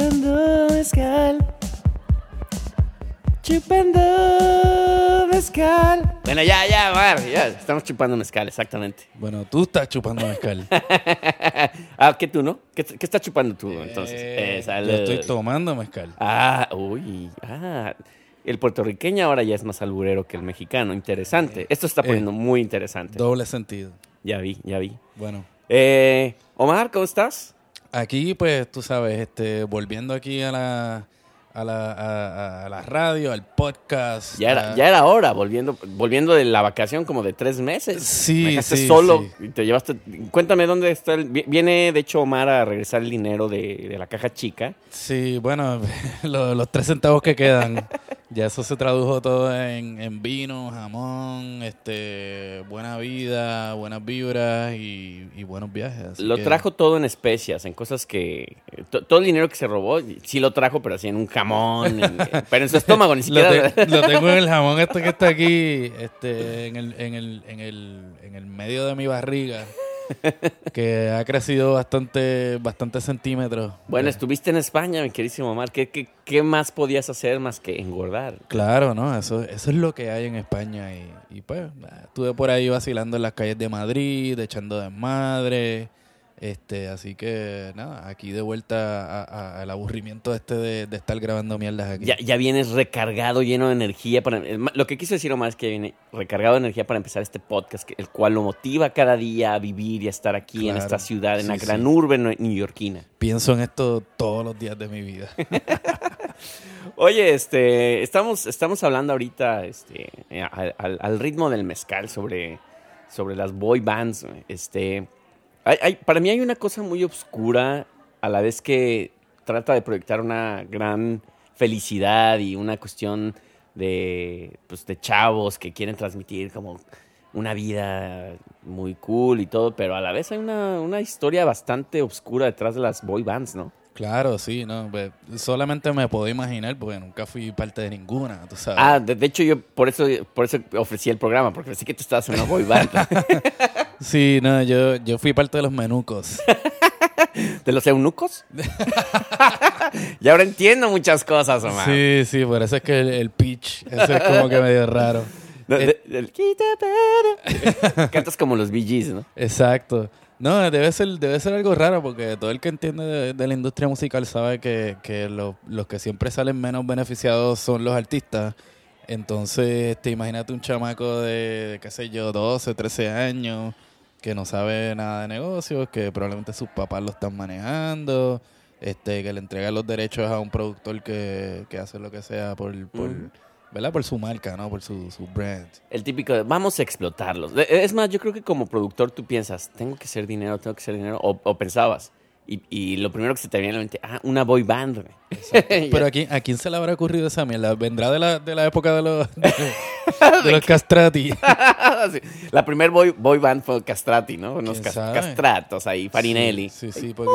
chupando mezcal, chupando mezcal. Bueno, ya, ya, Mar, ya. Estamos chupando mezcal, exactamente. Bueno, tú estás chupando mezcal. ah, ¿qué tú, no? ¿Qué, qué estás chupando tú, entonces? Eh, Eh, yo estoy tomando mezcal. Ah, uy, ah. El puertorriqueño ahora ya es más alburero que el mexicano. Interesante. Esto se está poniendo muy interesante. Doble sentido. Ya vi, ya vi. Bueno, Eh, Omar, ¿cómo estás? Aquí pues tú sabes, este, volviendo aquí a la, a la, a, a la radio, al podcast. Ya era, a- ya era hora, volviendo, volviendo de la vacación como de tres meses. Sí, Me dejaste sí, solo sí. y te llevaste. Cuéntame dónde está el. vi- Viene, de hecho, Omar a regresar el dinero de, de la caja chica. Sí, bueno, lo- los tres centavos que quedan, ya eso se tradujo todo en, en vino, jamón, este, buena vida, buenas vibras y, y buenos viajes. Lo que- trajo todo en especias, en cosas que. to- todo el dinero que se robó, sí lo trajo, pero así en un jamón. en- pero en su estómago, ni Lo, siquiera. te- lo tengo en el jamón este que está aquí, este, en el, en el, en el, en el medio de mi barriga, que ha crecido bastante, bastante centímetros. Bueno, Eh, estuviste en España, mi querísimo Omar. ¿Qué, qué, qué más podías hacer más que engordar? Claro, ¿no? Eso, eso es lo que hay en España. Y, y pues, nada, estuve por ahí vacilando en las calles de Madrid, echando desmadre. Este, así que nada, aquí de vuelta a- a- al aburrimiento este de, de estar grabando mierdas aquí. Ya, ya vienes recargado, lleno de energía. Para, ma- lo que quiso decir Omar es que viene recargado de energía para empezar este podcast, que- el cual lo motiva cada día a vivir y a estar aquí en esta ciudad, en la gran sí. urbe neoyorquina. Pienso en esto todos los días de mi vida. Oye, este, estamos, estamos hablando ahorita este, eh, al, al- al ritmo del mezcal sobre, sobre las boy bands. Este, hay- hay- para mí hay una cosa muy oscura a la vez que trata de proyectar una gran felicidad y una cuestión de, pues, de chavos que quieren transmitir como una vida muy cool y todo, pero a la vez hay una, una historia bastante oscura detrás de las boy bands, ¿no? Claro, sí, no, pues, solamente me puedo imaginar porque nunca fui parte de ninguna, tú sabes. Ah, de, de hecho yo por eso, por eso ofrecí el programa, porque pensé que tú estabas en una boy band. Sí, no, yo, yo fui parte de los menucos. ¿De los eunucos? y ahora entiendo muchas cosas, Omar. Sí, sí, por eso es que el, el pitch, es como que medio raro. De- Eh, quita pero. Cantas como los Gees, ¿no? Exacto. No, debe ser, debe ser algo raro porque todo el que entiende de, de la industria musical sabe que, que lo- los que siempre salen menos beneficiados son los artistas. Entonces, te imagínate un chamaco de, de, qué sé yo, 12, 13 años que no sabe nada de negocios, que probablemente sus papás lo están manejando, este, que le entrega los derechos a un productor que, que hace lo que sea por, por, Mm. ¿verdad? por su marca, ¿no? Por su, su brand. El típico de vamos a explotarlos. De- Es más, yo creo que como productor tú piensas, tengo que hacer dinero, tengo que hacer dinero, o, o pensabas. Y, y lo primero que se te viene a la mente, ah, una boy band. Pero ¿a quién, ¿a quién se le habrá ocurrido esa mierda? ¿Vendrá de la, de la época de los, de, de los castrati? Sí. La primer boy, boy band fue Castrati, ¿no? Unos castratos ahí, Farinelli. Sí, sí, sí, porque...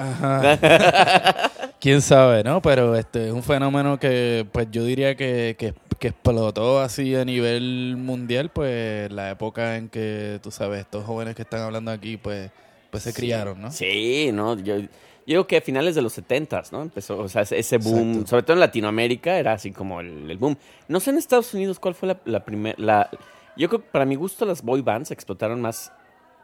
Ajá. ¿Quién sabe, no? Pero este es un fenómeno que, pues yo diría que, que, que explotó así a nivel mundial, pues la época en que, tú sabes, estos jóvenes que están hablando aquí, pues, pues se criaron, ¿no? Sí, no, yo, yo digo que a finales de los 70 ¿no? Empezó, o sea, ese- boom, Exacto. sobre todo en Latinoamérica, era así como el, el boom. No sé en Estados Unidos cuál fue la, la primera, la, yo creo que para mi gusto las boy bands explotaron más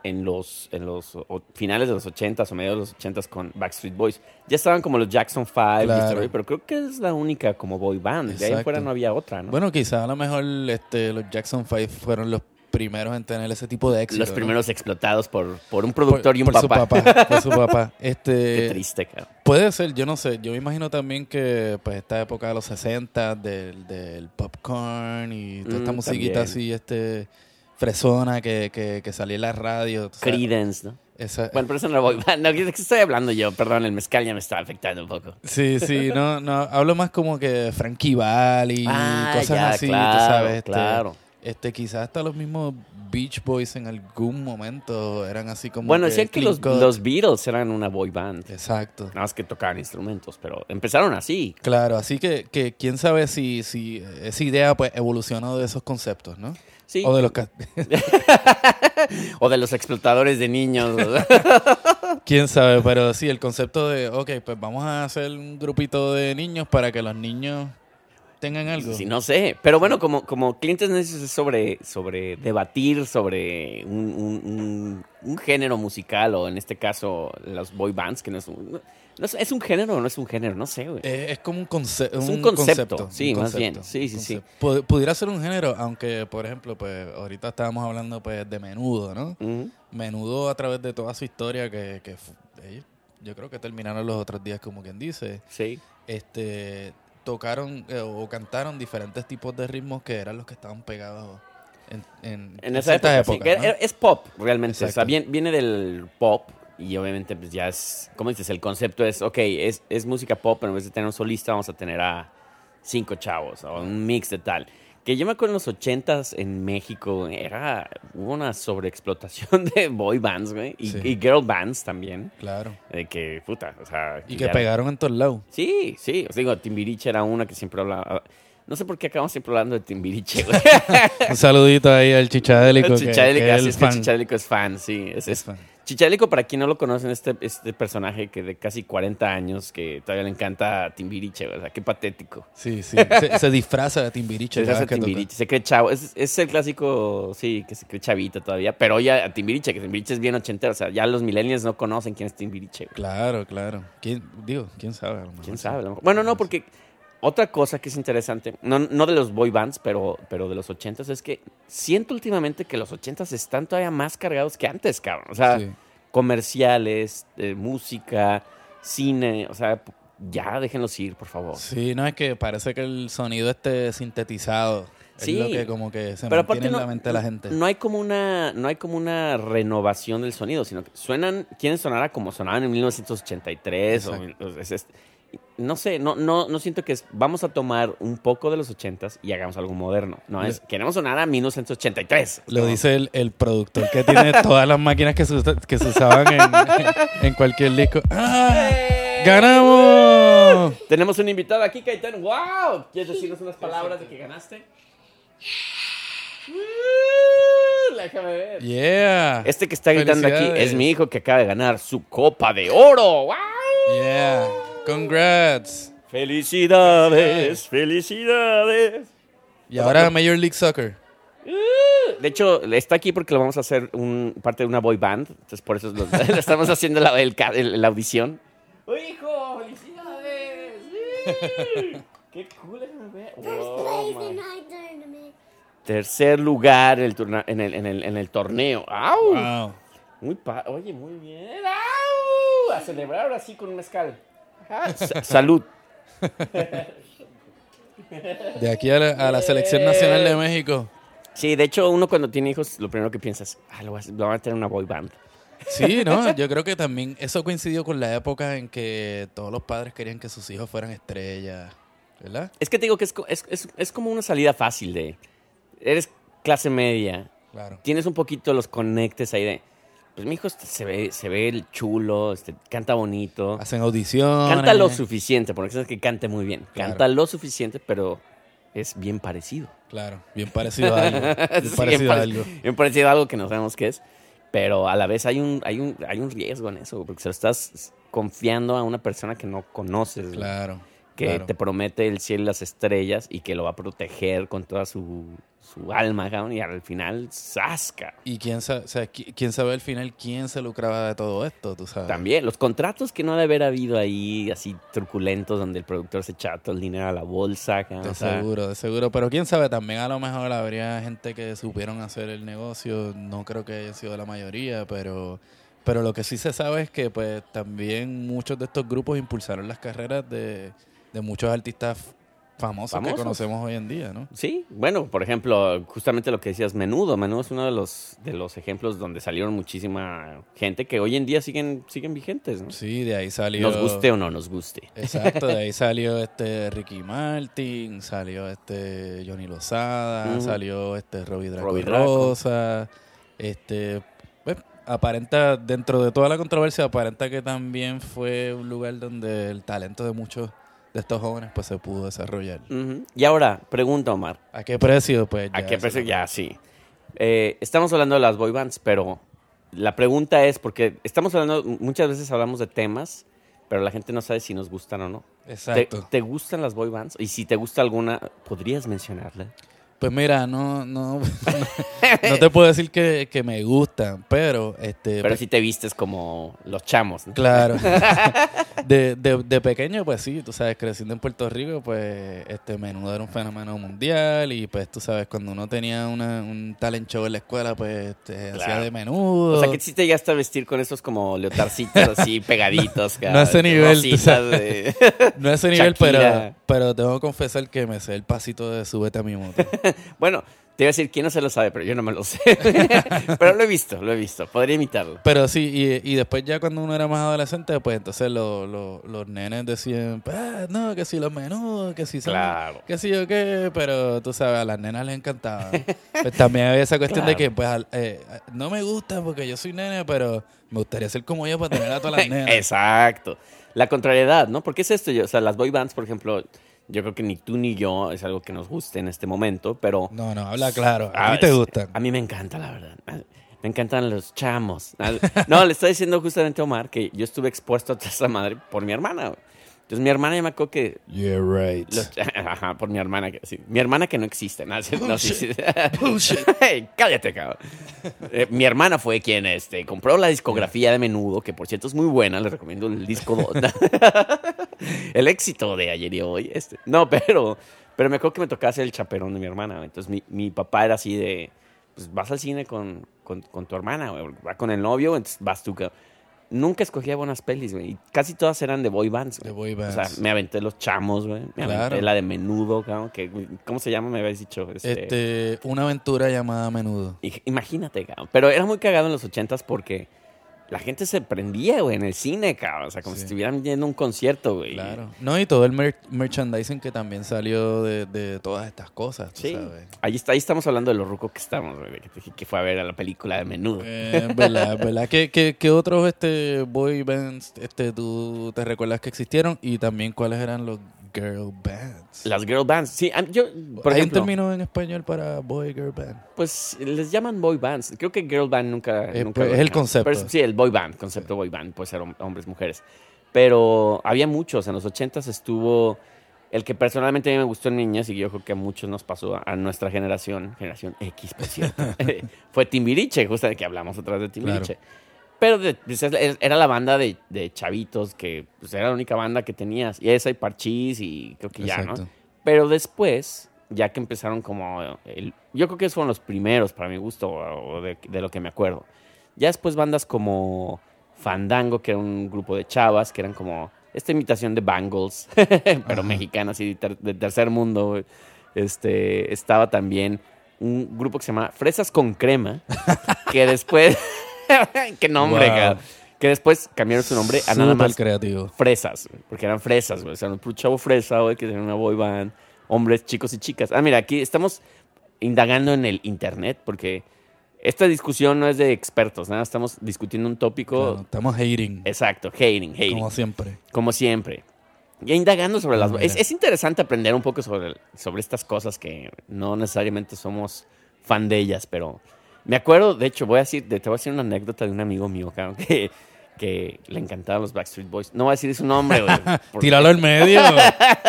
en los, en los o- finales de los 80s o mediados de los 80s con Backstreet Boys. Ya estaban como los Jackson 5, y Claro. rollo, pero creo que es la única como boy band. De ahí fuera no había otra, ¿no? Bueno, quizás a lo mejor este, los Jackson 5 fueron los primeros en tener ese tipo de éxito. los ¿no? primeros explotados por, por un Por- productor y un por papá. Su papá por su papá. Qué Este, triste, cabrón. Puede ser, yo no sé. Yo me imagino también que pues esta época de los 60 del, del popcorn y toda esta Mm, musiquita también. así, este fresona que, que, que salía en la radio. Creedence, ¿no? Esa- Bueno, pero eso no voy. No, ¿de qué estoy hablando yo? Perdón, el mezcal ya me está afectando un poco. Sí, sí, no, no, hablo más como que Frankie Valli, Ah, cosas ya, así, claro, tú sabes. Este, claro. Este, quizás hasta los mismos Beach Boys en algún momento eran así como Bueno, que decían que clean los, Beatles eran una boy band. Exacto. Nada más que tocaban instrumentos, pero empezaron así. Claro, así que, que quién sabe si, si esa idea pues evolucionó de esos conceptos, ¿no? Sí. O de los O de los explotadores de niños. quién sabe, pero sí, el concepto de, ok, pues vamos a hacer un grupito de niños para que los niños tengan algo. Sí, no sé. Pero bueno, como, como Clint Eastwood es sobre, sobre debatir sobre un, un- un- un género musical, o en este caso, los boy bands, que no es un, no es, ¿es un género o no es un género, no sé, güey. Eh, es como un, conce- Es un concepto, sí, más bien. Sí, un sí, sí. concepto. Pu- Pudiera ser un género, aunque, por ejemplo, pues ahorita estábamos hablando pues de menudo, ¿no? Ujú. Menudo a través de toda su historia que, que yo creo que terminaron los otros días como quien dice, Sí. este tocaron eh, o cantaron diferentes tipos de ritmos que eran los que estaban pegados en, en, En esa época, sí, épocas, que ¿no? era- es pop, realmente. O sea, viene del pop y obviamente pues ya es, ¿cómo dices? El concepto es, ok, es, es música pop, pero en vez de tener un solista vamos a tener a cinco chavos o un mix de tal. Que yo me acuerdo en los ochentas en México era hubo una sobreexplotación de boy bands, güey, y, Sí. y girl bands también. Claro. De que, puta, o sea... Y que pegaron en todos lados. Sí, sí. Os digo, Timbiriche era una que siempre hablaba... No sé por qué acabamos siempre hablando de Timbiriche, güey. Un saludito ahí al chichadélico. que- Chichadélico, que es el es que fan. Chichadélico es fan, sí. Es, Es es- fan. Chichadélico, para quien no lo conocen, este, este personaje que de casi 40 años, que todavía le encanta Timbiriche, ¿verdad? Qué patético. Sí, sí. Se, se disfraza de Timbiriche. Se. Timbiriche, se cree chavo. Es, es el clásico, sí, que se cree chavito todavía. Pero ya a Timbiriche, que Timbiriche es bien ochentero. O sea, ya los millennials no conocen quién es Timbiriche. güey. Claro, claro. ¿Quién, digo, quién sabe. a lo mejor ¿Quién sabe? A lo mejor. Bueno, no, porque otra cosa que es interesante, no, no de los boy bands, pero, pero de los ochentas, es que siento últimamente que los ochentas están todavía más cargados que antes, cabrón. O sea, Sí. comerciales, eh, música, cine, o sea, ya déjenlos ir, por favor. Sí, no es que parece que el sonido esté sintetizado. Sí. Es lo que como que se Pero mantiene en no, la mente de la gente. no hay como una no hay como una renovación del sonido, sino que suenan quieren sonar a como sonaban en 1983 o, Exacto. o- es- es- no sé, no no no siento que es vamos a tomar un poco de los 80s y hagamos algo moderno. No es queremos sonar a 1983. Lo dice el, el productor que tiene todas las máquinas que se, usa- que se usaban en, en cualquier disco. ¡Ah! ¡Ganamos! Tenemos un invitado aquí, Caetano. ¡Wow! ¿Quieres decirnos unas palabras de que ganaste? Uh, Déjame ver. Yeah. Este que está gritando aquí es mi hijo que acaba de ganar su copa de oro. ¡Wow! Yeah. Congrats. Felicidades, felicidades. Y ahora Major League Soccer. De hecho, está aquí porque lo vamos a hacer un, parte de una boy band. Entonces, por eso lo, lo estamos haciendo la, el el- la audición. ¡Uy, hijo! ¡Felicidades! ¡Sí! ¡Qué cool! ver. Oh. Tercer lugar en el, turna- en el, en el, en el torneo. ¡Au! Wow. Muy pa Oye, muy bien. ¡Au! A celebrar ahora sí con un mezcal. Salud. De aquí a la, a la Selección Nacional de México. Sí, de hecho, uno cuando tiene hijos, lo primero que piensa es, ah, lo, vas- lo van a tener una boy band. Sí, ¿no? Yo creo que también eso coincidió con la época en que todos los padres querían que sus hijos fueran estrellas, ¿verdad? Es que te digo que es, es, es- es como una salida fácil de... Eres clase media, Claro. tienes un poquito los conectes ahí de... Pues mi hijo este, se ve, se ve el chulo, este, canta bonito. Hacen audiciones. Canta lo suficiente, porque sabes que cante muy bien. Claro. Canta lo suficiente, pero es bien parecido. Claro, bien parecido a algo. Bien Sí, parecido a algo. bien parecido a algo que no sabemos qué es. Pero a la vez hay un, hay un, hay un riesgo en eso, porque se lo estás confiando a una persona que no conoces. Claro. Que claro. te promete el cielo y las estrellas y que lo va a proteger con toda su, su alma, cabrón, y al final, ¡zasca! Y quién sabe, o sea, qui- quién sabe al final quién se lucraba de todo esto, tú sabes. También, los contratos que no ha de haber habido ahí, así truculentos, donde el productor se echaba todo el dinero a la bolsa, cabrón, De o sea, seguro, de seguro. Pero quién sabe, también a lo mejor habría gente que supieron hacer el negocio. No creo que haya sido la mayoría, pero, pero lo que sí se sabe es que pues también muchos de estos grupos impulsaron las carreras de, de muchos artistas famosos, Famosos. que conocemos hoy en día, ¿no? Sí, bueno, por ejemplo, justamente lo que decías, Menudo. Menudo es uno de los, de los ejemplos donde salieron muchísima gente que hoy en día siguen, siguen vigentes, ¿no? Sí, de ahí salió... Nos guste o no nos guste. Exacto, de ahí salió este Ricky Martin, salió este Johnny Lozada, salió este Robbie Draco Robbie Draco. Rosa, este pues, aparenta dentro de toda la controversia aparenta que también fue un lugar donde el talento de muchos de estos jóvenes pues se pudo desarrollar. Y ahora, pregunta, Omar. ¿A qué precio? Pues ¿A ya qué eso precio? Ya, sí. Eh, estamos hablando de las boy bands, pero la pregunta es, porque estamos hablando, muchas veces hablamos de temas, pero la gente no sabe si nos gustan o no. ¿Te, Exacto. te gustan las boy bands? Y si te gusta alguna, ¿podrías mencionarla? Pues mira, no no no te puedo decir que, que me gustan, pero este Pero si te vistes como los chamos, ¿no? Claro. De, de, de pequeño, pues sí, tú sabes, creciendo en Puerto Rico, pues este menudo era un fenómeno mundial y pues tú sabes, cuando uno tenía una, un talent show en la escuela, pues te hacía Claro. de menudo. O sea, que sí te llegaste a vestir con esos como leotarcitos así pegaditos. No a ese nivel, tú rositas sabes. de- no a ese nivel, pero, pero tengo que confesar que me sé el pasito de súbete a mi moto. Bueno, te iba a decir, ¿quién no se lo sabe? Pero yo no me lo sé. pero lo he visto, lo he visto. Podría imitarlo. Pero sí, y, y después ya cuando uno era más adolescente, pues entonces lo- lo- los nenes decían, "Ah, no, que si los menudos, que si son, Claro. que si yo qué, pero tú sabes, a las nenas les encantaba. pues también había esa cuestión de Claro. que, pues, eh, no me gusta porque yo soy nene, pero me gustaría ser como yo para tener a todas las nenas. Exacto. La contrariedad, ¿no? Porque es esto, yo, o sea, las boy bands, por ejemplo, yo creo que ni tú ni yo es algo que nos guste en este momento, pero... No, no, habla claro, a ti te gustan. A mí me encanta, la verdad. Me encantan los chamos. No, le estoy diciendo justamente a Omar que yo estuve expuesto a toda esa madre por mi hermana. güey. Entonces mi hermana ya me acuerdo que... You're right. los- ajá, por mi hermana. que- sí, mi hermana que no existe. No, no, sí, sí. Hey, cállate, cabrón. Eh, mi hermana fue quien este, compró la discografía de Menudo, que por cierto es muy buena. Les recomiendo el disco 2. el éxito de ayer y hoy. Este. No, pero, pero me acuerdo que me tocaba ser el chaperón de mi hermana. Entonces mi, mi papá era así de, pues vas al cine con, con, con tu hermana, va con el novio, entonces vas tú. cabrón. Nunca escogía buenas pelis, güey. Y casi todas eran de boy bands. De boy O sea, bands. me aventé Los Chamos, güey. Me Claro. aventé la de Menudo, cabrón. Que, ¿Cómo se llama? Me habías dicho. Este, Este, una aventura llamada Menudo. Imagínate, cabrón. Pero era muy cagado en los ochentas porque la gente se prendía, güey, en el cine, cabrón. O sea, como Sí. si estuvieran yendo a un concierto, güey. Claro. No, y todo el mer- merchandising que también salió de, de todas estas cosas, tú Sí. sabes. Ahí, está, ahí estamos hablando de lo ruco que estamos, güey. Que, te dije que fue a ver a la película de Menudo. Eh, ¿Verdad? ¿Verdad? ¿Qué, qué, qué otros este, boy bands este, tú te recuerdas que existieron? Y también cuáles eran los girl bands. Las girl bands. Sí, yo, por ¿Hay un ejemplo, término en español para boy girl band? pues les llaman boy bands. Creo que girl band nunca. Eh, nunca pues, es el concepto. Pero sí, el boy band, concepto boy band. Puede ser hom- hombres, mujeres. Pero había muchos. En los ochentas estuvo. El que personalmente a mí me gustó en niñas y yo creo que a muchos nos pasó a, nuestra generación, generación X, por cierto, fue Timbiriche, justo de que hablamos otra vez de Timbiriche. Pero pues, es- era la banda de, de chavitos que pues, era la única banda que tenías. Y esa y Parchís y creo que ya, ¿no? Pero después, ya que empezaron como... el- yo creo que esos fueron los primeros para mi gusto, o de, de lo que me acuerdo. Ya después bandas como Fandango, que era un grupo de chavas, que eran como esta imitación de Bangles, pero mexicanas y de, ter- de tercer mundo. Este, estaba también un grupo que se llama Fresas con Crema, que después... ¡Qué nombre, Wow. cabrón! Que después cambiaron su nombre a nada más creativo. fresas, porque eran fresas, güey. O sea, un chavo fresa, güey, que tenía una boy band, hombres, chicos y chicas. Ah, mira, aquí estamos indagando en el internet, porque esta discusión no es de expertos, nada, estamos discutiendo un tópico. Claro, estamos hating. Exacto, hating, hating, Como como, siempre. siempre. ya indagando sobre las... Es, es interesante aprender un poco sobre, sobre estas cosas que no necesariamente somos fan de ellas, pero me acuerdo, de hecho, voy a decir, te voy a decir una anécdota de un amigo mío, cabrón, que, que le encantaban los Backstreet Boys. No voy a decir su nombre, güey. porque- Tíralo al medio.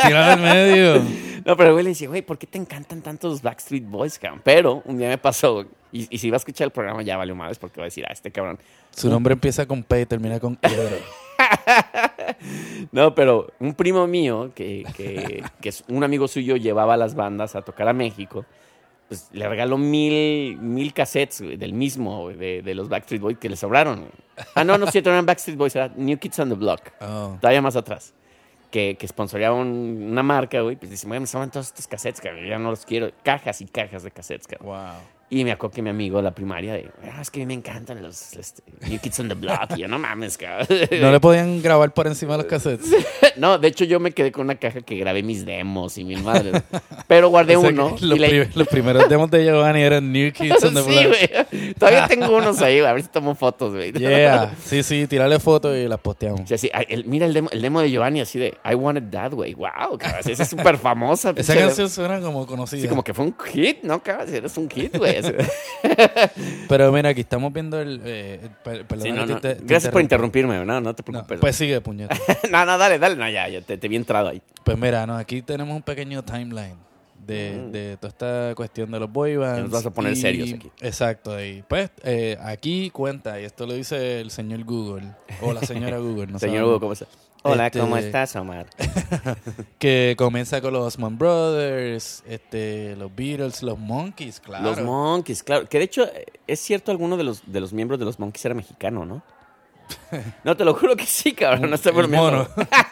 Tíralo al medio. No, pero el güey le decía, güey, ¿por qué te encantan tanto los Backstreet Boys, cabrón? Pero un día me pasó, güey, y, y si va a escuchar el programa ya valió madres porque va a decir, ah, este cabrón. Su nombre empieza con P y termina con R. No, pero un primo mío, que, que, que es un amigo suyo, llevaba a las bandas a tocar a México. Pues le regaló mil, mil cassettes güey, del mismo, güey, de, de los Backstreet Boys que le sobraron. güey. Ah, no, no es cierto, no eran Backstreet Boys, era New Kids on the Block. Oh. Todavía más atrás. Que, que sponsoreaba un- una marca, güey. Pues dice, me sobran todos estos cassettes, cabrón. Ya no los quiero. Cajas y cajas de cassettes, cabrón. Wow. Y me acuerdo que mi amigo de la primaria, de, ah, es que a mí me encantan los este, New Kids on the Block. Y yo, no mames, cabrón. No le podían grabar por encima de los cassettes. No, de hecho yo me quedé con una caja que grabé mis demos y mil madres. Pero guardé O sea que uno. Los, y primeros demos de Giovanni eran New Kids on the sí, Block. güey. Todavía tengo unos ahí, güey. A ver si tomo fotos, güey. Yeah. Sí, sí, tirarle fotos y las posteamos. O sea, sí, ay, el- mira el demo, el demo de Giovanni así de I Want It That Way. Wow, cabrón. Esa es súper famosa. Esa canción suena como conocida. Sí, como que fue un hit, ¿no, cabrón? Eres un hit, güey. Pero mira, aquí estamos viendo el... eh, el- per- perdona Sí, no, que no. te- te Gracias por interrumpirme, no, no te No, preocupes. pues sigue, puñeta. no, no, dale, dale. No, ya, ya te, te vi entrado ahí. Pues mira, no, aquí tenemos un pequeño timeline de, de toda esta cuestión de los boy bands. Nos vas a poner serios aquí. Exacto. Y pues eh, aquí cuenta, y esto lo dice el señor Google, o la señora Google, no Señor sabemos, Hugo, ¿cómo estás? Hola, Este- ¿cómo estás, Omar? que comienza con los Osman Brothers, este, los Beatles, los Monkeys, claro. Los Monkeys, claro. Que de hecho, eh, es cierto, alguno de los, de los miembros de los Monkeys era mexicano, ¿no? No, te lo juro que sí, cabrón. No estoy bromeando.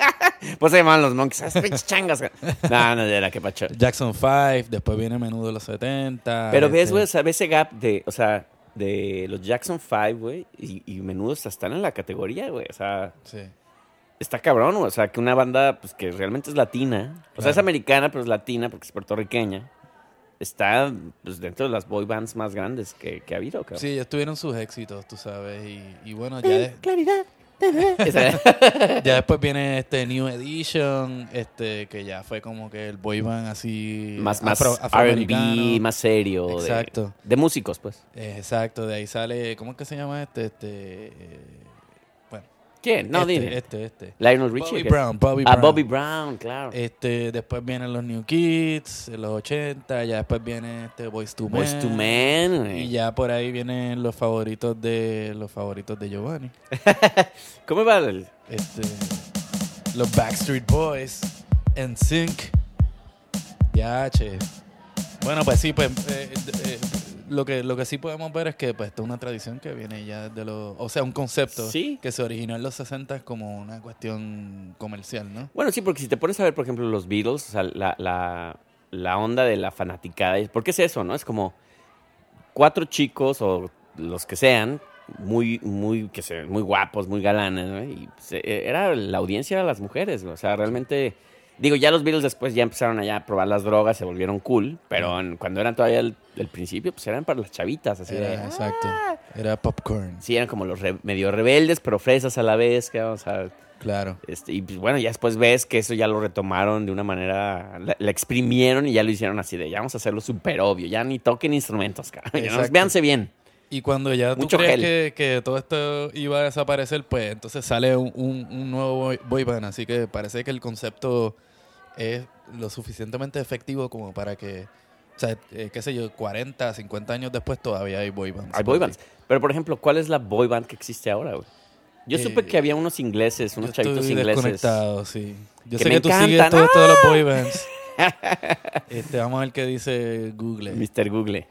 pues se llamaban los Monkeys. Esas changas. No, no, era que pacho. Jackson 5, después viene Menudo de los 70. Pero ves, este, güey, o sea, ves ese gap de, o sea, de los Jackson 5, güey, y, y menudos están en la categoría, güey. O sea, Sí. Está cabrón. O sea, que una banda, pues, que realmente es latina. O sea, es americana, pero es latina porque es puertorriqueña. Está, pues, dentro de las boy bands más grandes que, que ha habido, cabrón. Sí, ellos tuvieron sus éxitos, tú sabes. Y, y bueno, ya, de- Claridad. Ya después viene este New Edition, este que ya fue como que el boy band así más, más. R&B, más serio. de- Exacto. De, músicos, pues. Eh, exacto, de ahí sale, ¿cómo es que se llama este? Este, eh, ¿Quién? No, este, dime. este, este. Lionel Richie. Bobby. Brown, Bobby Ah, Brown. Bobby Brown, claro. Este, después vienen los New Kids, en los 80, ya después viene este Boys to II Men. güey. Y ya por ahí vienen los favoritos de los favoritos de Giovanni. ¿Cómo va el...? Este, los Backstreet Boys, NSYNC, ya, che. Bueno, pues sí, pues eh, eh, lo que lo que sí podemos ver es que pues es una tradición que viene ya de los, o sea, un concepto Sí. que se originó en los 60 como una cuestión comercial, ¿no? Bueno, sí, porque si te pones a ver, por ejemplo, los Beatles, o sea, la, la, la onda de la fanaticada, ¿por qué es eso, no? Es como cuatro chicos o los que sean, muy, muy, que se, muy guapos, muy galanes, ¿no? Y pues, eh, era, la audiencia era las mujeres, ¿no? o sea, realmente... Digo, ya los Beatles después ya empezaron allá a probar las drogas, se volvieron cool, pero en- cuando eran todavía el, el principio, pues eran para las chavitas, así de... Era, exacto. Era popcorn. Sí, eran como los re- medio rebeldes, pero fresas a la vez, que vamos a... Claro. Este, y pues, bueno, ya después ves que eso ya lo retomaron de una manera, la, la exprimieron y ya lo hicieron así de, ya vamos a hacerlo súper obvio, ya ni toquen instrumentos, cara. Véanse bien. Y cuando ya tú Mucho crees que, que todo esto iba a desaparecer, pues entonces sale un, un- un nuevo boy band. Así que parece que el concepto es lo suficientemente efectivo como para que, o sea, eh, qué sé yo, 40, 50 años después todavía hay boy bands. Hay boy bands. Pero, por ejemplo, ¿cuál es la boy band que existe ahora, güey? Yo Eh, supe que había unos ingleses, Yo unos chavitos estoy ingleses. desconectado, sí. Yo que sé me que tú sigues encantan. todo esto de los boy bands. este, vamos a ver qué dice Google. Mr. Google.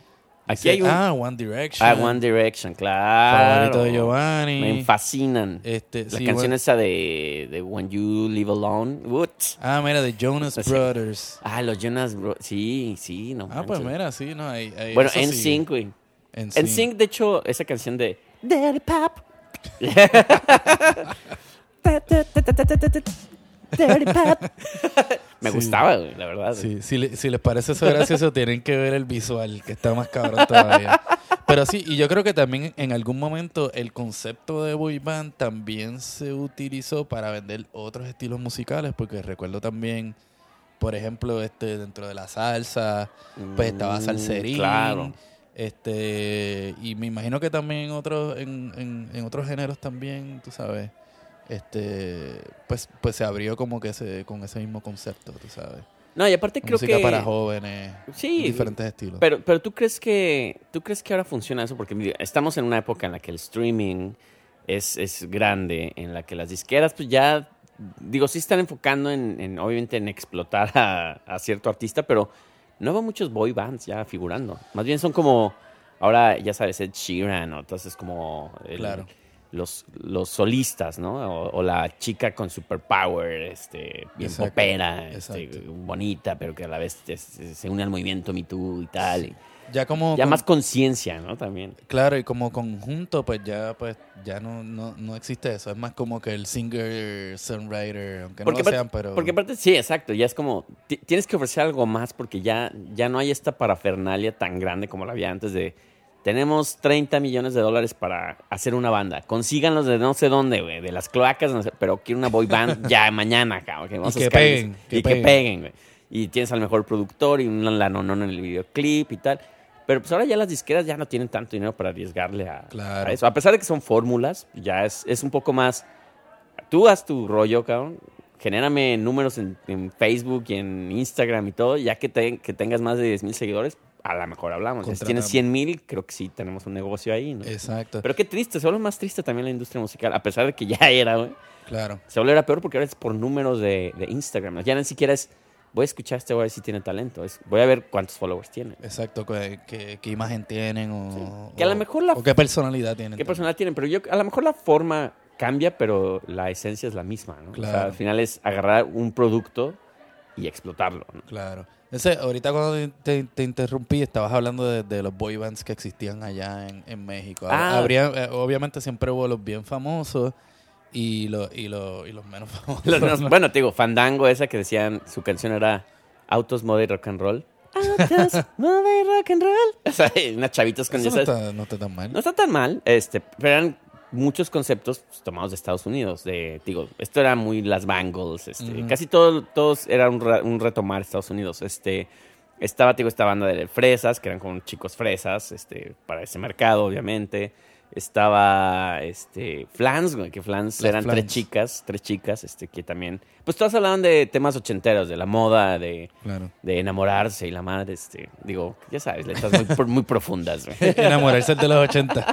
Aquí hay un... Ah, One Direction. Ah, One Direction, claro. Favorito de Giovanni. Me fascinan. Este, La sí, canción bueno. esa de, de When You Live Alone. What? Ah, mira, de Jonas Así. Brothers. Ah, los Jonas Bro- Sí, sí, no Ah, pues mira, sí, no, hay. hay- Bueno, eso sí. NSYNC, güey. NSYNC. NSYNC, de hecho, esa canción de... Daddy Pop. Daddy Pop. Me Sí. gustaba, güey, la verdad. Sí, si, le- si les parece eso gracioso, tienen que ver el visual, que está más cabrón todavía. Pero sí, y yo creo que también en algún momento el concepto de boy band también se utilizó para vender otros estilos musicales, porque recuerdo también, por ejemplo, este dentro de la salsa, pues estaba Mm, salserín. claro. Este, y me imagino que también en otros, en, en, en otros géneros también, tú sabes, este, pues, pues se abrió como que ese, con ese mismo concepto, tú sabes. No, y aparte creo Música que... para jóvenes, Sí, diferentes estilos. Pero, pero tú crees que tú crees que ahora funciona eso porque mira, estamos en una época en la que el streaming es, es grande, en la que las disqueras pues ya digo sí están enfocando en, en, obviamente en explotar a, a cierto artista, pero no veo muchos boy bands ya figurando. Más bien son como ahora ya sabes Ed Sheeran o entonces como el- Claro. Los, los solistas, ¿no? O, o la chica con superpower, este, bien Exacto, popera, este, bonita, pero que a la vez es- se une al movimiento Me Too y tal. ya como ya con- más conciencia, ¿no? También. Claro, y como conjunto, pues ya pues ya no, no, no existe eso. Es más como que el singer, songwriter, aunque no lo sean, pero... porque aparte, sí, exacto, ya es como, ti- tienes que ofrecer algo más porque ya, ya no hay esta parafernalia tan grande como la había antes de, tenemos 30 millones de dólares para hacer una banda, consíganlos de no sé dónde, güey, de las cloacas, no sé, pero quiero una boy band ya mañana, cabrón. Que vamos Y a que peguen, que y que peguen. peguen, güey. Y tienes al mejor productor y un lanonón en el videoclip y tal. Pero pues ahora ya las disqueras ya no tienen tanto dinero para arriesgarle a, Claro. a eso. A pesar de que son fórmulas, ya es, es un poco más tú haz tu rollo, cabrón. Genérame números en, en Facebook y en Instagram y todo. Ya que, te- que tengas más de 10 mil seguidores, a lo mejor hablamos. Si tienes Contratamos. 100 mil, creo que sí tenemos un negocio ahí, ¿no? Exacto, Pero qué triste, se vuelve más triste también la industria musical. A pesar de que ya era, güey. claro. Se vuelve peor porque ahora es por números de, de Instagram. ¿no? Ya ni siquiera es, voy a escuchar a este güey si tiene talento. Es, voy a ver cuántos followers tiene. Exacto, qué, qué- qué imagen tienen o, Que a lo mejor la- o qué personalidad tienen. ¿Qué también. personalidad tienen? Pero yo, a lo mejor la forma cambia, pero la esencia es la misma, ¿no? O sea, Claro. al final es agarrar un producto y explotarlo, ¿no? Claro. Ese, ahorita cuando te, te interrumpí, estabas hablando de, de los boy bands que existían allá en, en México. Ah. Habría, eh, obviamente siempre hubo los bien famosos y, los y, los y los menos famosos. Los menos- bueno, te digo, Fandango, esa que decían, su canción era Autos, Moda y Rock and Roll. Autos, Moda y Rock and Roll. O sea, unas chavitas con Eso no esas. está, no está tan mal. No está tan mal, este, pero eran muchos conceptos pues, tomados de Estados Unidos. De, digo, esto era muy las Bangles, este, casi todo, todos era un, un retomar Estados Unidos. Este, estaba, digo, esta banda de fresas, que eran con chicos fresas, este, para ese mercado, obviamente. Estaba, este, Flans, que Flans Las eran Flans. tres chicas, tres chicas, este, que también, pues todas hablaban de temas ochenteros, de la moda, de, Claro. de enamorarse y la madre, este, digo, ya sabes, letras muy, muy profundas. Enamorarse de los 80.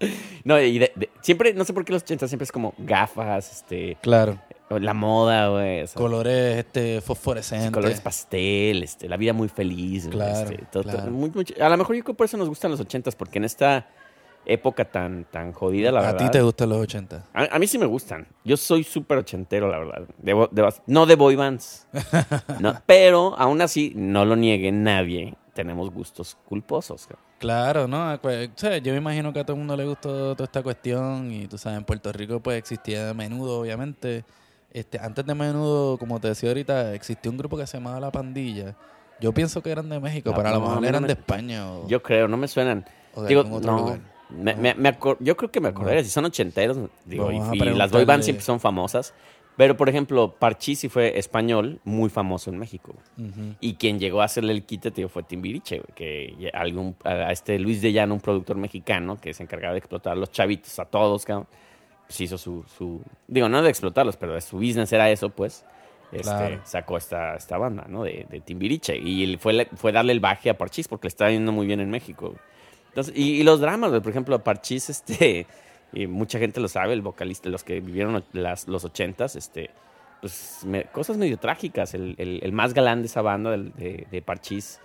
No, y de- de- siempre, no sé por qué los 80 siempre es como gafas, este, Claro. la moda, güey. Colores este, fosforescentes. colores pastel, este, la vida muy feliz. güey, Claro, este, todo- todo- claro. muy- muy ch- a lo mejor yo creo que por eso nos gustan los 80 porque en esta época tan, tan jodida, la A verdad. ti te gustan los 80. A, a mí sí me gustan. Yo soy súper ochentero, la verdad. De bo- de bas- no de boy bands. No, pero aún así, no lo niegue nadie. Tenemos gustos culposos. cabrón. Claro, ¿no? Pues, o sea, yo me imagino que a todo el mundo le gustó toda esta cuestión y tú sabes, en Puerto Rico pues existía Menudo, obviamente. Este, antes de Menudo, como te decía ahorita, existía un grupo que se llamaba La Pandilla. Yo pienso que eran de México, La- pero a lo mejor no eran me- de España o, Yo creo, no me suenan. o de Digo, algún otro no. lugar. Me, me- me acor- yo creo que me acordaría. Si son ochenteros, digo, y, las boy bands siempre son famosas. Pero, por ejemplo, Parchís sí fue español, muy famoso en México. Y quien llegó a hacerle el quite, tío, fue Timbiriche, güey, que algún, a este Luis de Llano, un productor mexicano que se encargaba de explotar a los chavitos, a todos, cabrón, pues hizo su, su, digo, no de explotarlos, pero de su business era eso, pues, este, Claro. sacó esta, esta banda, ¿no? De, de Timbiriche. Y fue, fue darle el baje a Parchís porque le estaba yendo muy bien en México. Entonces, y, y los dramas, güey, por ejemplo, Parchís, este, y mucha gente lo sabe, el vocalista, los que vivieron las, los ochentas, este, pues me- cosas medio trágicas. El, el- el más galán de esa banda, del- de, de Parchís,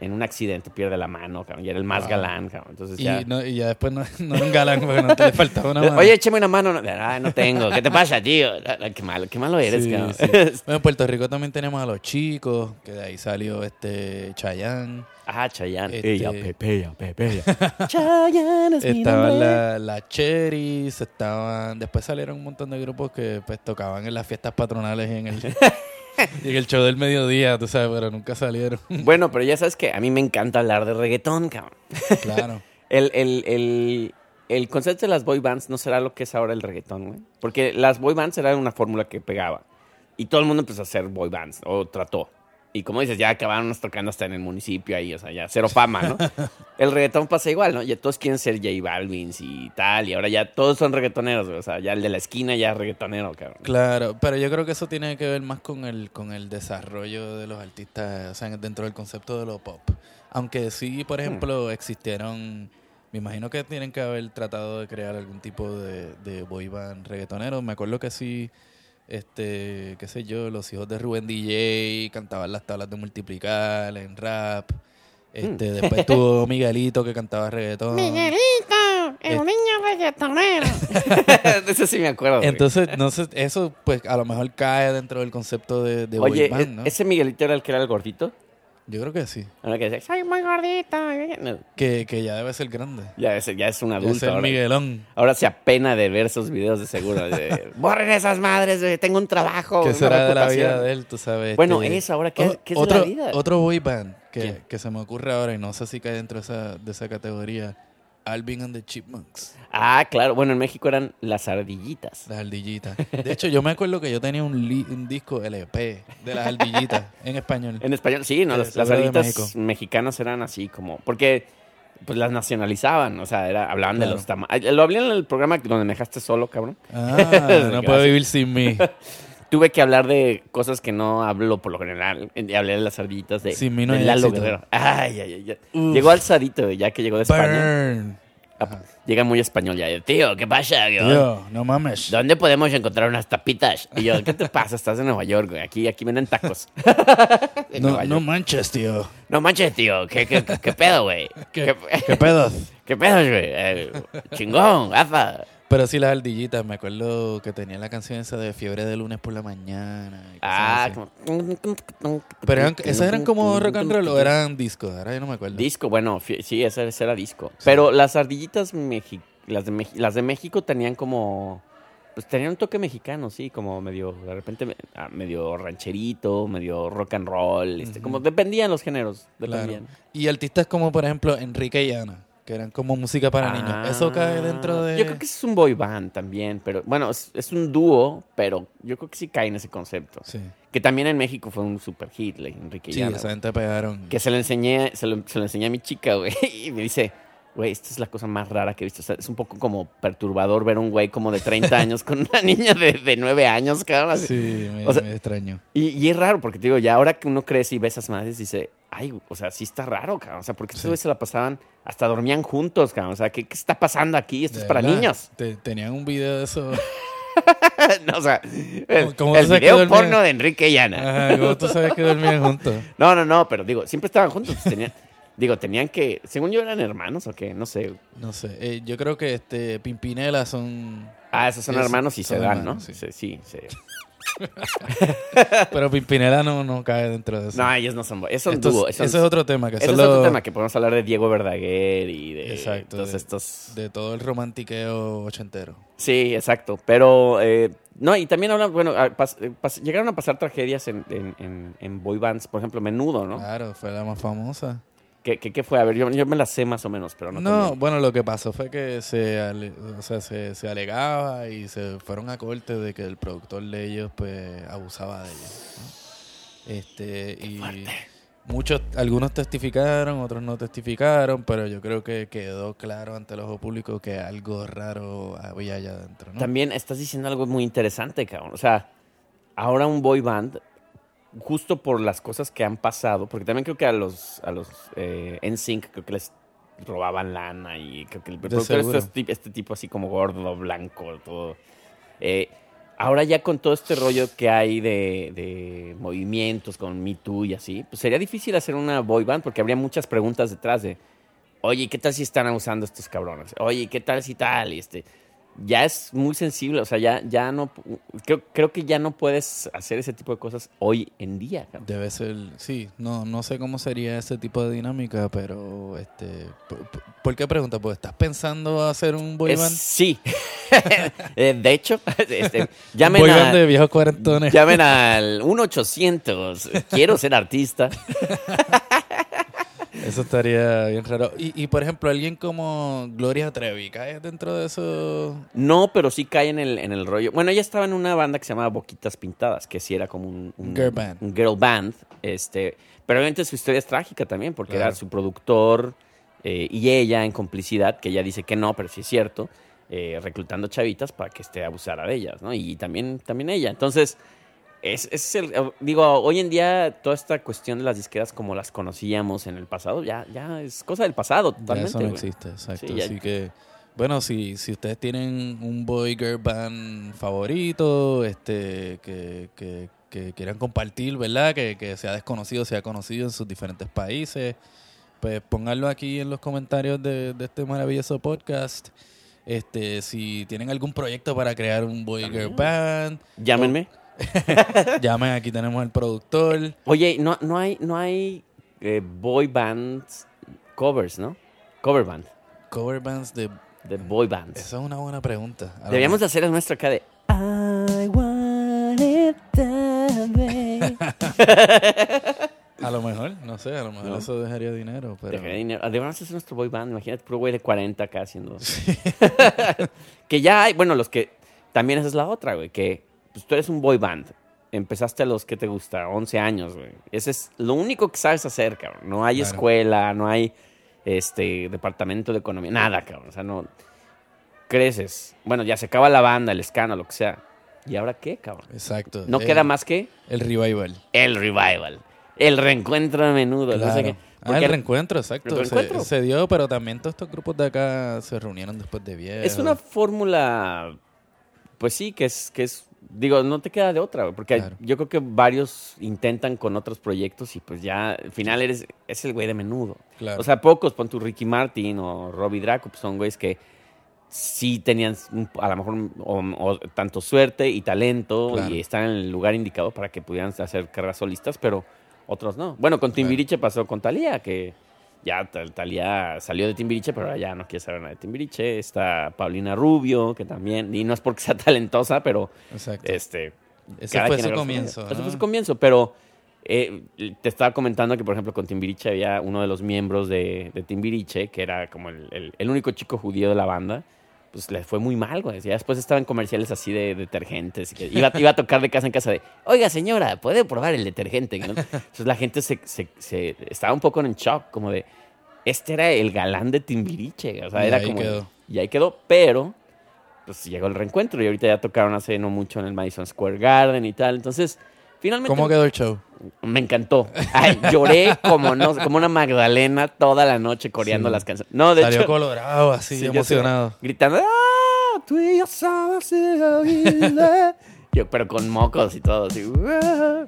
en un accidente pierde la mano, cabrón, y era el más Wow. galán, cabrón. Entonces Y, ya... no, y ya después no, no era un galán porque no te le faltaba una mano. Oye, échame una mano. No, ah, no tengo. ¿Qué te pasa, tío? Ah, Qué malo, qué malo eres, Sí, cabrón. sí. Bueno, en Puerto Rico también tenemos a los chicos, que de ahí salió este Chayán. Ah, Chayanne. Este- Ella, Pepe, ella, Pepe, ella. Estaban la- las Cherries, estaban. Después salieron un montón de grupos que pues tocaban en las fiestas patronales y en el, y en el show del mediodía, tú sabes, pero nunca salieron. Bueno, pero ya sabes que a mí me encanta hablar de reggaetón, cabrón. claro. el, el, el, el concepto de las boy bands no será lo que es ahora el reggaetón, güey. Porque las boy bands era una fórmula que pegaba. Y todo el mundo empezó a hacer boy bands, o trató. Y como dices, ya acabaron tocando hasta en el municipio ahí, o sea, ya cero fama, ¿no? el reggaetón pasa igual, ¿no? Ya todos quieren ser J Balvin y tal, y ahora ya todos son reggaetoneros, güey. O sea, ya el de la esquina ya es reggaetonero, cabrón. Claro, pero yo creo que eso tiene que ver más con el, con el desarrollo de los artistas, o sea, dentro del concepto de lo pop. Aunque sí, por ejemplo, existieron, me imagino que tienen que haber tratado de crear algún tipo de, de boy band reggaetonero. Me acuerdo que sí, este, qué sé yo, los hijos de Rubén DJ cantaban las tablas de multiplicar en rap. Este, después tuvo Miguelito que cantaba reggaetón. Miguelito, el niño reggaetonero. eso sí me acuerdo. Entonces, no sé, eso pues a lo mejor cae dentro del concepto de, de boy Oye, band, ¿no? ¿ese Miguelito era el que era el gordito? Yo creo que sí. Ahora que decía, Soy muy gordito. no, Que, que ya debe ser grande. ya, es, ya es un adulto. ser ahora. Miguelón. Ahora se apena de ver esos videos de seguro. De, Borren esas madres, tengo un trabajo. ¿Qué una será de la ocupación". vida de él? Tú sabes. Bueno, eso, ahora, ¿qué- o- qué es de otro, la vida? Otro boy band que, que se me ocurre ahora y no sé si cae dentro de esa, de esa categoría. Alvin and the Chipmunks. Ah, claro. Bueno, en México eran las ardillitas. Las ardillitas. De hecho, yo me acuerdo que yo tenía un, li- un disco LP de las ardillitas en español. En español, sí, no, las, ardillitas mexicanas eran así como. Porque pues las nacionalizaban, o sea, era, hablaban Claro. de los tamaños. Lo hablé en el programa donde me dejaste solo, cabrón. Ah, no puedo vivir sin mí. Tuve que hablar de cosas que no hablo por lo general. Hablé de las ardillitas de, Sin mí no de Lalo. Guerrero. Ay, ay, ay. Uf. Llegó alzadito, ya que llegó de España. Ah, Llega muy español ya. Tío, ¿qué pasa? Yo? Tío, no mames. ¿Dónde podemos encontrar unas tapitas? Y yo, ¿qué te pasa? Estás en Nueva York, güey. Aquí, aquí venden tacos. No, no manches, tío. No manches, tío. ¿Qué, qué, qué pedo, güey? ¿Qué, ¿Qué, qué pedos? qué pedo, güey? Eh, chingón, gafa. Pero sí, las ardillitas. Me acuerdo que tenía la canción esa de Fiebre de lunes por la mañana. y Ah, como... Pero eran, ¿esas eran como rock and roll o eran discos? Ahora yo no me acuerdo. Disco, bueno, sí, ese, ese era disco. Pero las ardillitas, mexi- las, de Mex- las de México tenían como... Pues tenían un toque mexicano, sí, como medio, de repente, ah, medio rancherito, medio rock and roll, este, como dependían los géneros, Claro. dependían. Y artistas como, por ejemplo, Enrique y Ana, que eran como música para niños. ¿Eso cae dentro de...? Ah, Yo creo que es un boy band también, pero bueno, es, es un dúo, pero yo creo que sí cae en ese concepto. Sí, Que también en México fue un super hit, like, Enrique sí esa gente pegaron. Que se lo enseñé, se lo, se lo enseñé a mi chica, güey, y me dice, güey, esta es la cosa más rara que he visto. O sea, es un poco como perturbador ver un güey como de 30 años con una niña de, de 9 años, cabrón. así. Sí, me, O sea, me extraño. Y, y es raro, porque te digo, ya ahora que uno crece y ve esas madres, dice, ay, o sea, sí está raro, cabrón. O sea, porque estos Sí. se la pasaban, hasta dormían juntos, cabrón. O sea, ¿qué, qué está pasando aquí? Esto De es para verdad, niños. te- tenían un video de eso. no, o sea, el, ¿Cómo el video porno de Enrique y Ana. Ajá, ¿cómo tú sabes que dormían juntos? No, no, no, pero digo, siempre estaban juntos. pues, tenían, digo, tenían que, según yo, eran hermanos o qué, no sé. No sé, eh, yo creo que este Pimpinela son... Ah, esos son Es- hermanos y se dan, hermanos, ¿no? sí. Sí, sí, sí. Pero Pimpinela no, no cae dentro de eso. No, ellos no son, son Estos- dúo. ese esos- es otro tema. Que ese son es otro tema que podemos hablar de Diego Verdaguer y de Exacto, todos de- estos. De todo el romantiqueo ochentero. Sí, exacto. Pero, eh, no, y también hablan, bueno, a- pas- eh, pas- llegaron a pasar tragedias en, en, en, en boy bands, por ejemplo, Menudo, ¿no? Claro, fue la más famosa. ¿Qué, qué, qué fue? A ver, yo, yo me la sé más o menos, pero no. No, también. bueno, lo que pasó fue que se, ale- o sea, se, se alegaba y se fueron a corte de que el productor de ellos pues abusaba de ellos. ¿no? Este, y muchos, algunos testificaron, otros no testificaron, pero yo creo que quedó claro ante el ojo público que algo raro había allá adentro, ¿no? También estás diciendo algo muy interesante, cabrón. O sea, ahora un boy band, justo por las cosas que han pasado, porque también creo que a los, a los eh, NSYNC creo que les robaban lana y creo que el este, este tipo así como gordo, blanco, todo. Eh, ahora ya con todo este rollo que hay de, de movimientos con Me Too y así, pues sería difícil hacer una boy band porque habría muchas preguntas detrás de, oye, ¿qué tal si están abusando estos cabrones? Oye, ¿qué tal si tal? Y este, ya es muy sensible, o sea, ya, ya no, creo, creo que ya no puedes hacer ese tipo de cosas hoy en día. cabrón. Debe ser, sí, no, no sé cómo sería ese tipo de dinámica, pero este, ¿por, qué pregunta? Pues estás pensando hacer un boy Es- sí. Eh, de hecho, este, llamen, boy a- band de viejos cuarentones. llamen al 1-800, quiero ser artista. Eso estaría bien raro. Y, y, por ejemplo, alguien como Gloria Trevi, ¿cae dentro de eso? No, pero sí cae en el, en el rollo. Bueno, ella estaba en una banda que se llamaba Boquitas Pintadas, que sí era como un, un Girl band. un girl band, este, pero obviamente su historia es trágica también, porque Claro. era su productor eh, y ella en complicidad, que ella dice que no, pero sí es cierto, eh, reclutando chavitas para que esté abusara de ellas, ¿no? Y también, también ella. Entonces, es, es el, digo, hoy en día toda esta cuestión de las disqueras como las conocíamos en el pasado, ya, ya es cosa del pasado, Ya totalmente. eso no existe, exacto. Sí, ya- Así que, bueno, si, si ustedes tienen un boy girl band favorito, este, que, que, que quieran compartir, ¿verdad? Que, que sea desconocido, sea conocido en sus diferentes países, pues pónganlo aquí en los comentarios de, de este maravilloso podcast. Este, si tienen algún proyecto para crear un boy girl band, Llámenme. llamen, aquí tenemos el productor. Oye, no, no hay, no hay eh, boy bands covers, ¿no? Cover band, Cover bands de... de boy bands. Esa es una buena pregunta. A Deberíamos de hacer el nuestro acá de I want it that way. A lo mejor, no sé, a lo mejor No. eso dejaría dinero, pero... Dejaría dinero. Deberíamos hacer nuestro boy band. Imagínate, puro güey de 40 acá haciendo. que ya hay, bueno, los que. También esa es la otra, güey. Que pues, tú eres un boy band. Empezaste a los que te gusta, 11 años, güey. Ese es lo único que sabes hacer, cabrón. No hay Claro. escuela, no hay este departamento de economía, nada, cabrón. O sea, no. Creces. Bueno, ya se acaba la banda, el escándalo, lo que sea. ¿Y ahora qué, cabrón? Exacto. No el- queda más que El revival. el revival. El reencuentro a menudo. no sé Claro. Ah, el reencuentro, exacto. El Se- reencuentro. Se, dio, pero también todos estos grupos de acá se reunieron después de viejo. Es una fórmula, pues sí, que es, que es, digo, no te queda de otra, porque Claro. yo creo que varios intentan con otros proyectos y pues ya al final eres, es el güey de menudo. Claro. O sea, pocos, pon tu Ricky Martin o Robbie Draco, pues son güeyes que sí tenían a lo mejor o, o tanto suerte y talento Claro. y están en el lugar indicado para que pudieran hacer carreras solistas, pero otros no. Bueno, con Timbiriche pasó con Talía, que ya Tal- Talía salió de Timbiriche, pero ahora ya no quiere saber nada de Timbiriche. Está Paulina Rubio, que también, y no es porque sea talentosa, pero Exacto. este. Ese fue su comienzo, Ese ¿no? fue su comienzo, pero eh, te estaba comentando que, por ejemplo, con Timbiriche había uno de los miembros de, de Timbiriche, que era como el, el- el único chico judío de la banda, pues le fue muy mal, güey. Ya después estaba en comerciales así de detergentes. que iba, iba a tocar de casa en casa de, oiga, señora, ¿puede probar el detergente? ¿no? Entonces la gente se, se- se- estaba un poco en shock, como de, este era el galán de Timbiriche. O sea, Y era ahí como... quedó. Y ahí quedó, pero pues llegó el reencuentro y ahorita ya tocaron hace no mucho en el Madison Square Garden y tal. Entonces, finalmente ¿Cómo quedó el show? me encantó. Ay, lloré como no, como una Magdalena toda la noche coreando Sí. las canciones. No, de Salió hecho, colorado, así, sí, emocionado. gritando, ¡Ah! Tú y yo vida". Yo, pero con mocos y todo, así. "Ah".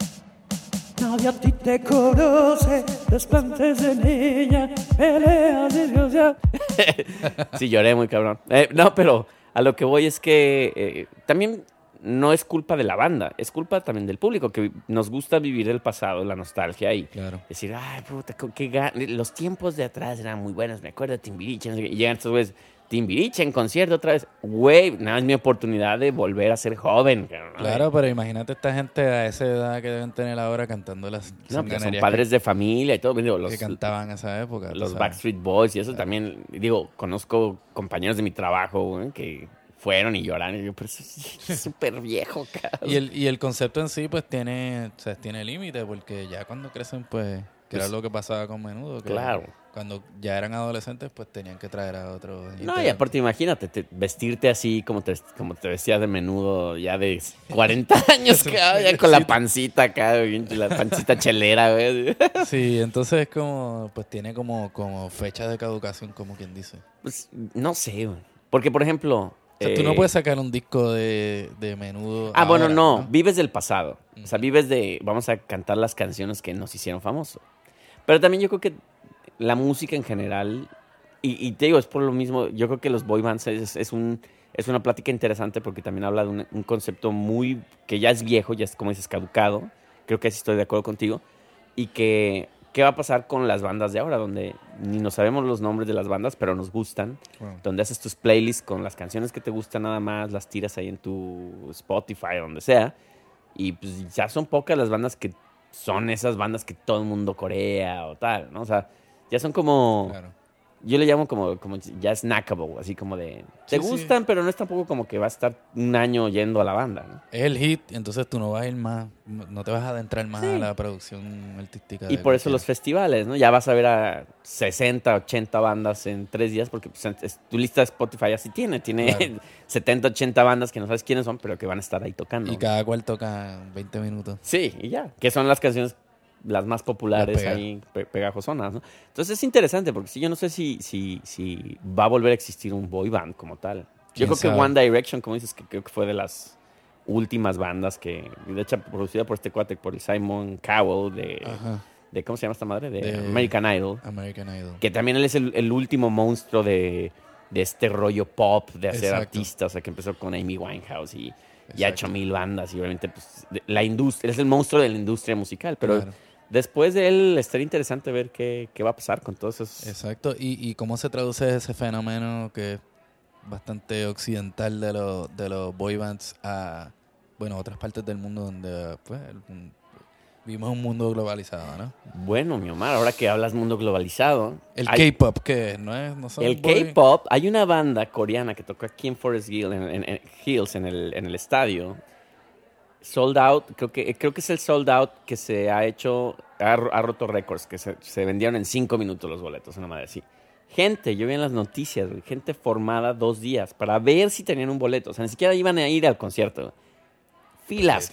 Nadie a ti te conoce, desplantes de niña, peleas. Sí, lloré muy cabrón. Eh, no, pero a lo que voy es que eh, también no es culpa de la banda, es culpa también del público, que nos gusta vivir el pasado, la nostalgia y Claro. decir, ay, puta, qué los tiempos de atrás eran muy buenos, me acuerdo de Timbiriche, y llegan estos güeyes, Timbiriche en concierto otra vez, güey, nada, es mi oportunidad de volver a ser joven. Claro, pero imagínate esta gente a esa edad que deben tener ahora cantando las No, pues, son padres de familia y todo, digo, los, que cantaban esa época. los. Backstreet Boys y eso también, digo, conozco compañeros de mi trabajo güey, que fueron y lloraron. Y yo, pero eso es súper viejo, cabrón. Y el, y el concepto en sí, pues tiene, o sea, tiene límite, porque ya cuando crecen, pues, que era Pues, lo que pasaba con menudo. Que claro. Cuando ya eran adolescentes, pues tenían que traer a otros. No, y aparte imagínate, te- vestirte así como te, como te vestías de menudo ya de 40 años, cabrón, ya con la pancita güey, la pancita chelera, güey. Sí, entonces es como, pues tiene como, como fecha de caducación, como quien dice. Pues no sé, güey. Porque, por ejemplo... O sea, tú no eh, puedes sacar un disco de, de menudo. Ah, bueno, ahora, no, vives del pasado. O sea, vives de, vamos a cantar las canciones que nos hicieron famosos. Pero también yo creo que la música en general, y, y te digo, es por lo mismo, yo creo que los boy bands es, es un, es una plática interesante porque también habla de un, un concepto muy, que ya es viejo, ya es como dices, caducado. Creo que sí estoy de acuerdo contigo. Y que, ¿qué va a pasar con las bandas de ahora? Donde ni nos sabemos los nombres de las bandas, pero nos gustan donde haces tus playlists con las canciones que te gustan nada más, las tiras ahí en tu Spotify o donde sea. Y pues ya son pocas las bandas que son esas bandas que todo el mundo corea o tal, ¿no? O sea, Ya son como... Claro. Yo le llamo como, como ya snackable, así como de... Te Sí, sí. gustan, pero no es tampoco como que va a estar un año yendo a la banda, ¿no? Es el hit, entonces tú no vas a ir más, no te vas a adentrar más Sí. a la producción artística. Y por eso los festivales, ¿no? Ya vas a ver a 60, 80 bandas en tres días, porque pues, es- tu lista de Spotify así tiene. Tiene Claro. 70, 80 bandas que no sabes quiénes son, pero que van a estar ahí tocando. Y cada cual toca 20 minutos. Sí, y ya. Que son las canciones las más populares pega- ahí, pe- pegajosonas, ¿no? Entonces es interesante, porque sí, yo no sé si, si, si va a volver a existir un boy band como tal. Yo ¿Quién creo sabe? que One Direction, como dices, que creo que fue de las últimas bandas que, de hecho, producida por este cuate, por el Simon Cowell de, Ajá. de ¿cómo se llama esta madre? De, De- American Idol. American Idol. Que también él es el, el último monstruo de, de este rollo pop, de hacer Exacto. artistas, o sea, que empezó con Amy Winehouse y, y ha hecho mil bandas y obviamente pues, de- la industria, es el monstruo de la industria musical, pero Claro. Después de él estaría interesante ver qué, qué va a pasar con todos esos... Exacto. ¿Y, y cómo se traduce ese fenómeno que es bastante occidental de, los de los boy bands a, bueno, otras partes del mundo donde, pues, un- vivimos un mundo globalizado, ¿no? Bueno, mi Omar, ahora que hablas mundo globalizado... El hay- K-pop, ¿qué es? ¿No es? ¿No El K-pop, hay una banda coreana que tocó aquí en Forest Hill, en, en- en Hills, en el, en el estadio. Sold out, creo que, creo que es el sold out que se ha hecho, ha, ha roto récords, que se, se vendieron en cinco minutos los boletos, una madre así. Gente, yo vi en las noticias, gente formada dos días para ver si tenían un boleto. O sea, ni siquiera iban a ir al concierto. Filas.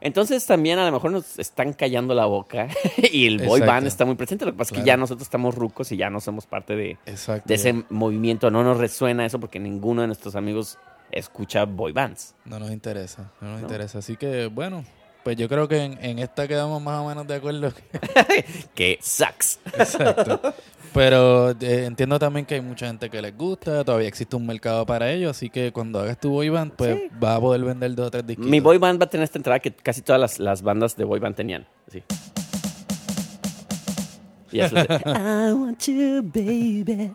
Entonces también a lo mejor nos están callando la boca y el boy Exacto. band está muy presente. Lo que pasa es que Claro. ya nosotros estamos rucos y ya no somos parte de, de ese movimiento. No nos resuena eso porque ninguno de nuestros amigos escucha boy bands. No nos interesa, no nos ¿No? interesa. Así que, bueno, pues yo creo que en, en esta quedamos más o menos de acuerdo. Que sucks. Exacto. Pero eh, entiendo también que hay mucha gente que les gusta, todavía existe un mercado para ello, así que cuando hagas tu boy band, pues vas a poder vender dos o tres discos. Mi boy band va a tener esta entrada que casi todas las, las bandas de boy band tenían. Así. Y, eso I want you, baby.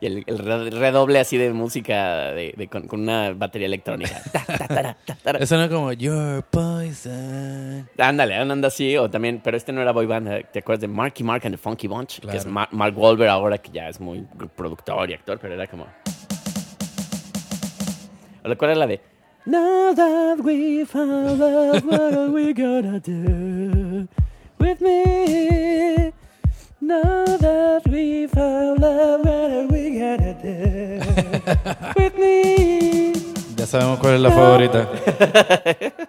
Y el, el re- redoble así de música de, de- con, con una batería electrónica. Eso no como Your Poison. Ándale, anda así, o también, pero este no era boy band, ¿te acuerdas de Marky Mark and the Funky Bunch? Que es Mark Wahlberg ahora que ya es muy productor y actor, pero era como... ¿O cuál era la de? Now that we found love, what are we gonna do with me? Now that we found love, what are we gonna do with me? Ya sabemos cuál es la favorita.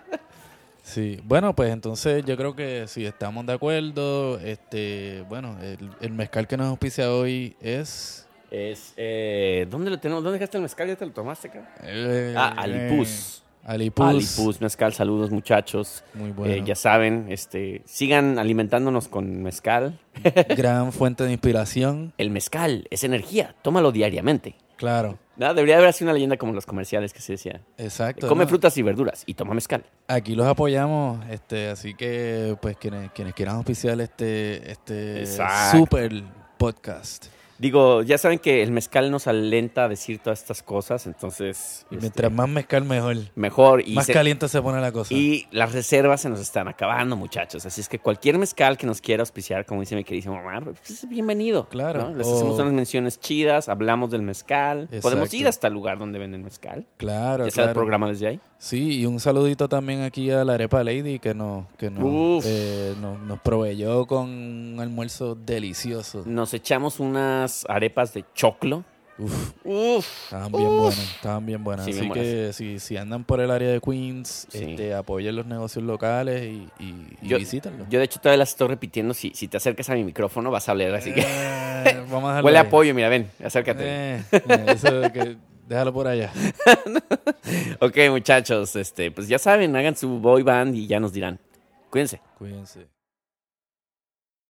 Sí, bueno, pues entonces yo creo que si estamos de acuerdo, este, bueno, el, el mezcal que nos auspicia hoy es... Es, eh, ¿Dónde lo tenemos? ¿Dónde dejaste el mezcal? ¿Ya te lo tomaste, cabrón? eh, Ah, Alipuz. Alipuz. Alipuz, mezcal, saludos muchachos. Muy bueno. Eh, ya saben, este, sigan alimentándonos con mezcal. Gran fuente de inspiración. El mezcal es energía, tómalo diariamente. Claro, No, debería haber así una leyenda como los comerciales que se decía. exacto. Come ¿no? frutas y verduras y toma mezcal. Aquí los apoyamos, este, así que pues quienes, quienes quieran auspiciar este, este Exacto. super podcast. Digo, ya saben que el mezcal nos alenta a decir todas estas cosas, entonces Y este, mientras más mezcal mejor. mejor y, más se- caliente se pone la cosa. y las reservas se nos están acabando, muchachos. Así es que cualquier mezcal que nos quiera auspiciar, como dice mi queridísimo Omar, pues es bienvenido. Claro. ¿no? Les hacemos unas menciones chidas, hablamos del mezcal. Podemos ir hasta el lugar donde venden mezcal. claro, Ya sea el claro. programa desde ahí. Sí, y un saludito también aquí a la Arepa Lady que nos, que nos, eh, nos, nos proveyó con un almuerzo delicioso. Nos echamos unas arepas de choclo. Uf, Uf. estaban bien buenas, estaban bien buenas. Sí, Así bien que si, si andan por el área de Queens, Sí. este, apoyen los negocios locales y, y, y Yo, de hecho, todavía las estoy repitiendo. Si, si te acercas a mi micrófono, vas a oler. Así que Eh, vamos a huele a ahí. pollo. Mira, ven, acércate. Eh, eh, eso que, déjalo por allá. Ok, muchachos, este, pues ya saben, hagan su boy band y ya nos dirán. Cuídense. Cuídense.